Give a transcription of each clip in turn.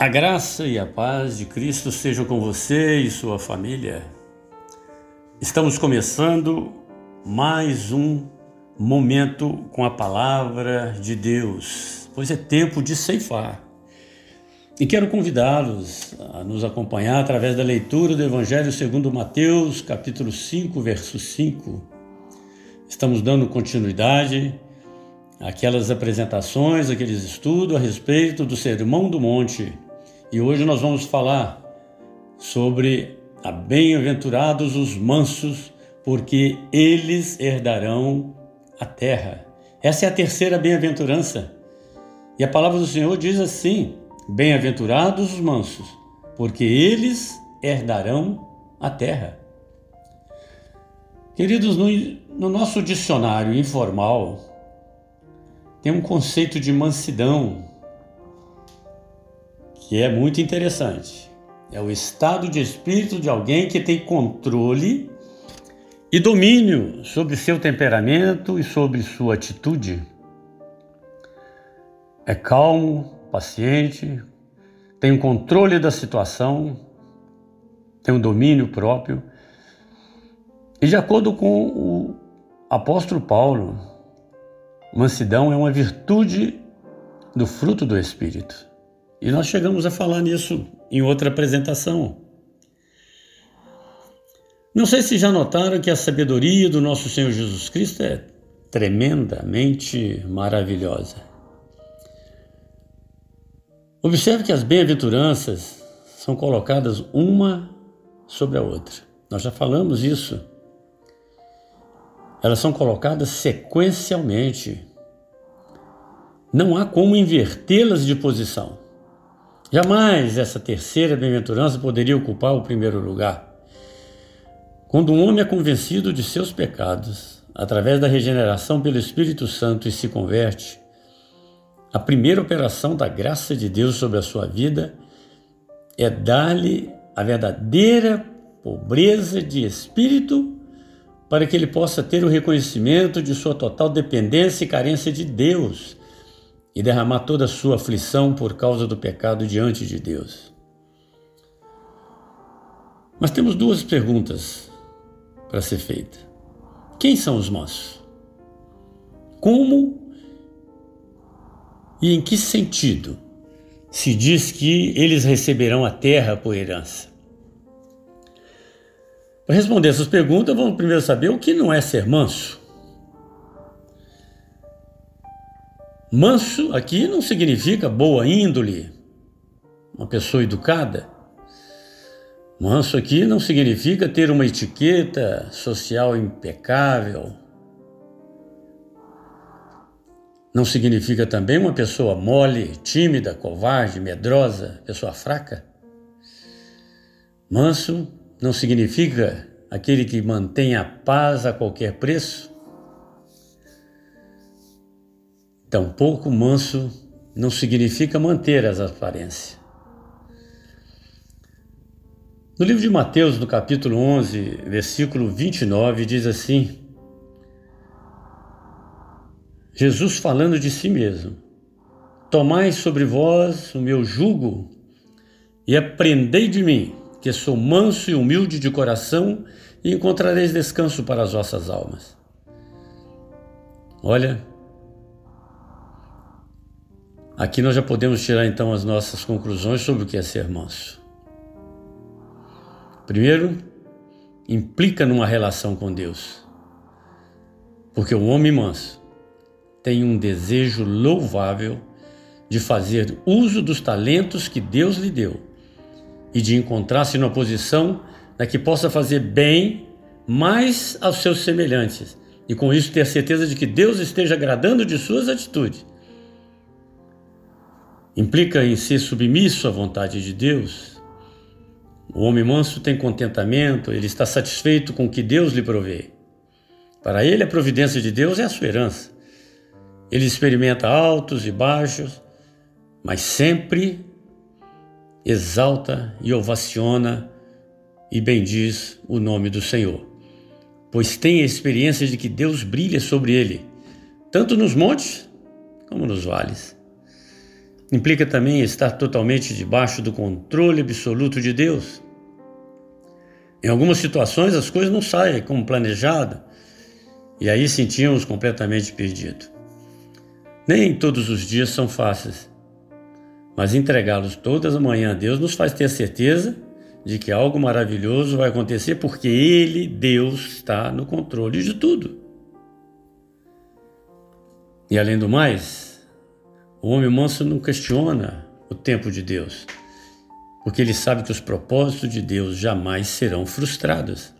A graça e a paz de Cristo sejam com você e sua família. Estamos começando mais um momento com a palavra de Deus, pois é tempo de ceifar. E quero convidá-los a nos acompanhar através da leitura do Evangelho segundo Mateus, capítulo 5, verso 5. Estamos dando continuidade àquelas apresentações, aqueles estudos a respeito do Sermão do Monte e hoje nós vamos falar sobre a bem-aventurados os mansos, porque eles herdarão a terra. Essa é a terceira bem-aventurança. E a palavra do Senhor diz assim: Bem-aventurados os mansos, porque eles herdarão a terra. Queridos, no, no nosso dicionário informal tem um conceito de mansidão que é muito interessante. É o estado de espírito de alguém que tem controle e domínio sobre seu temperamento e sobre sua atitude. É calmo, paciente, tem o controle da situação, tem um domínio próprio. E de acordo com o apóstolo Paulo, mansidão é uma virtude do fruto do Espírito. E nós chegamos a falar nisso em outra apresentação. Não sei se já notaram que a sabedoria do nosso Senhor Jesus Cristo é tremendamente maravilhosa. Observe que as bem-aventuranças são colocadas uma sobre a outra. Nós já falamos isso. Elas são colocadas sequencialmente. Não há como invertê-las de posição. Jamais essa terceira bem-aventurança poderia ocupar o primeiro lugar. Quando um homem é convencido de seus pecados, através da regeneração pelo Espírito Santo e se converte, a primeira operação da graça de Deus sobre a sua vida é dar-lhe a verdadeira pobreza de espírito para que ele possa ter o reconhecimento de sua total dependência e carência de Deus e derramar toda a sua aflição por causa do pecado diante de Deus. Mas temos duas perguntas para ser feita. Quem são os mansos? Como e em que sentido se diz que eles receberão a terra por herança? Para responder essas perguntas, vamos primeiro saber o que não é ser manso. Manso aqui não significa boa índole, uma pessoa educada. Manso aqui não significa ter uma etiqueta social impecável. Não significa também uma pessoa mole, tímida, covarde, medrosa, pessoa fraca. Manso não significa aquele que mantém a paz a qualquer preço. Tampouco manso não significa manter as aparências. No livro de Mateus, no capítulo 11, versículo 29, diz assim: Jesus falando de si mesmo: Tomai sobre vós o meu jugo e aprendei de mim, que sou manso e humilde de coração, e encontrareis descanso para as vossas almas. Olha, Aqui nós já podemos tirar então as nossas conclusões sobre o que é ser manso. Primeiro, implica numa relação com Deus. Porque o homem manso tem um desejo louvável de fazer uso dos talentos que Deus lhe deu e de encontrar-se numa posição na que possa fazer bem mais aos seus semelhantes e com isso ter certeza de que Deus esteja agradando de suas atitudes implica em ser submisso à vontade de Deus. O homem manso tem contentamento, ele está satisfeito com o que Deus lhe provê. Para ele, a providência de Deus é a sua herança. Ele experimenta altos e baixos, mas sempre exalta e ovaciona e bendiz o nome do Senhor, pois tem a experiência de que Deus brilha sobre ele, tanto nos montes como nos vales. Implica também estar totalmente debaixo do controle absoluto de Deus. Em algumas situações as coisas não saem como planejado e aí sentimos completamente perdidos. Nem todos os dias são fáceis, mas entregá-los todas as manhã a Deus nos faz ter certeza de que algo maravilhoso vai acontecer porque Ele, Deus, está no controle de tudo. E além do mais, o homem manso não questiona o tempo de Deus porque ele sabe que os propósitos de Deus jamais serão frustrados.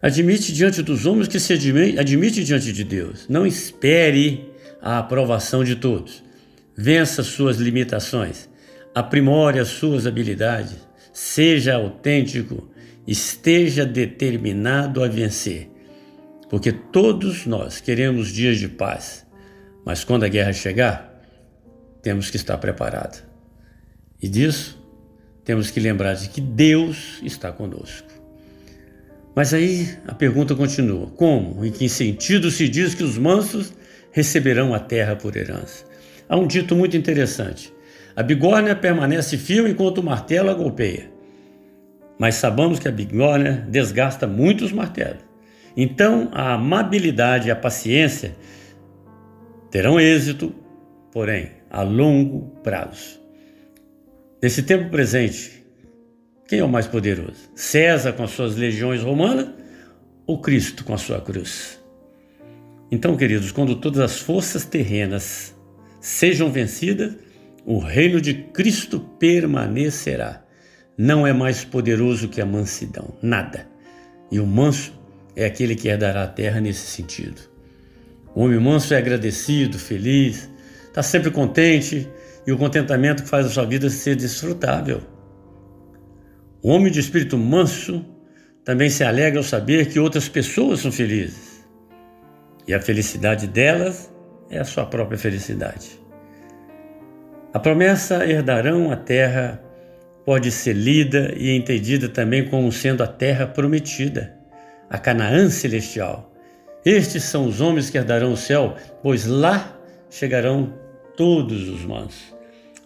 Admite diante dos homens que se admite, admite diante de Deus. Não espere a aprovação de todos. Vença suas limitações. Aprimore as suas habilidades. Seja autêntico. Esteja determinado a vencer. Porque todos nós queremos dias de paz. Mas quando a guerra chegar, temos que estar preparados. E disso temos que lembrar de que Deus está conosco. Mas aí a pergunta continua: como? Em que sentido se diz que os mansos receberão a terra por herança? Há um dito muito interessante: a bigorna permanece firme enquanto o martelo a golpeia. Mas sabemos que a bigorna desgasta muitos martelos. Então a amabilidade e a paciência terão êxito, porém a longo prazo. Nesse tempo presente, quem é o mais poderoso? César com as suas legiões romanas ou Cristo com a sua cruz? Então, queridos, quando todas as forças terrenas sejam vencidas, o reino de Cristo permanecerá. Não é mais poderoso que a mansidão, nada. E o manso é aquele que herdará a terra nesse sentido. O homem manso é agradecido, feliz, está sempre contente, e o contentamento faz a sua vida ser desfrutável. O homem de espírito manso também se alegra ao saber que outras pessoas são felizes. E a felicidade delas é a sua própria felicidade. A promessa herdarão a terra pode ser lida e entendida também como sendo a terra prometida, a Canaã celestial. Estes são os homens que herdarão o céu, pois lá chegarão todos os mansos.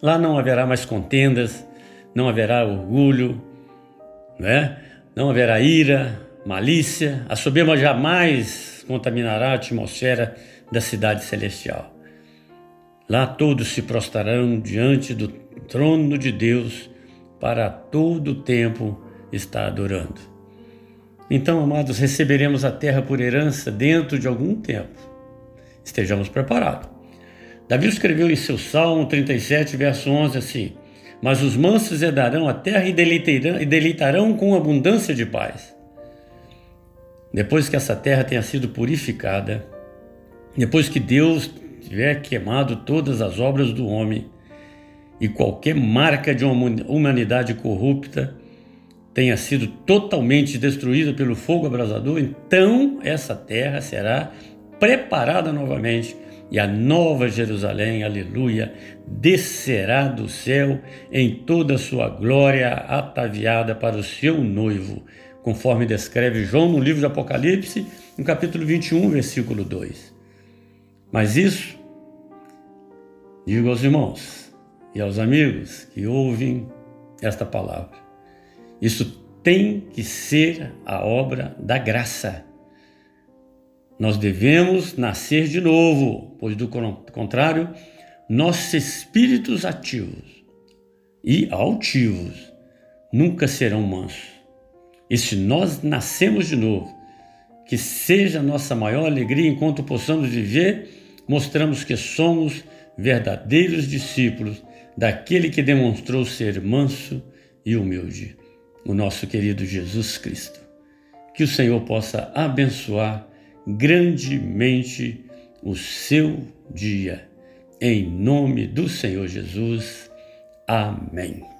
Lá não haverá mais contendas, não haverá orgulho, né? não haverá ira, malícia. A soberba jamais contaminará a atmosfera da cidade celestial. Lá todos se prostrarão diante do trono de Deus para todo o tempo estar adorando. Então, amados, receberemos a terra por herança dentro de algum tempo. Estejamos preparados. Davi escreveu em seu Salmo 37, verso 11 assim: Mas os mansos herdarão a terra e deleitarão, e deleitarão com abundância de paz. Depois que essa terra tenha sido purificada, depois que Deus tiver queimado todas as obras do homem e qualquer marca de uma humanidade corrupta tenha sido totalmente destruída pelo fogo abrasador, então essa terra será preparada novamente e a nova Jerusalém, aleluia, descerá do céu em toda a sua glória, ataviada para o seu noivo, conforme descreve João no livro de Apocalipse, no capítulo 21, versículo 2. Mas isso, digo aos irmãos e aos amigos que ouvem esta palavra, isso tem que ser a obra da graça nós devemos nascer de novo, pois do contrário, nossos espíritos ativos e altivos nunca serão mansos. E se nós nascemos de novo, que seja nossa maior alegria enquanto possamos viver, mostramos que somos verdadeiros discípulos daquele que demonstrou ser manso e humilde, o nosso querido Jesus Cristo. Que o Senhor possa abençoar grandemente o seu dia. Em nome do Senhor Jesus. Amém.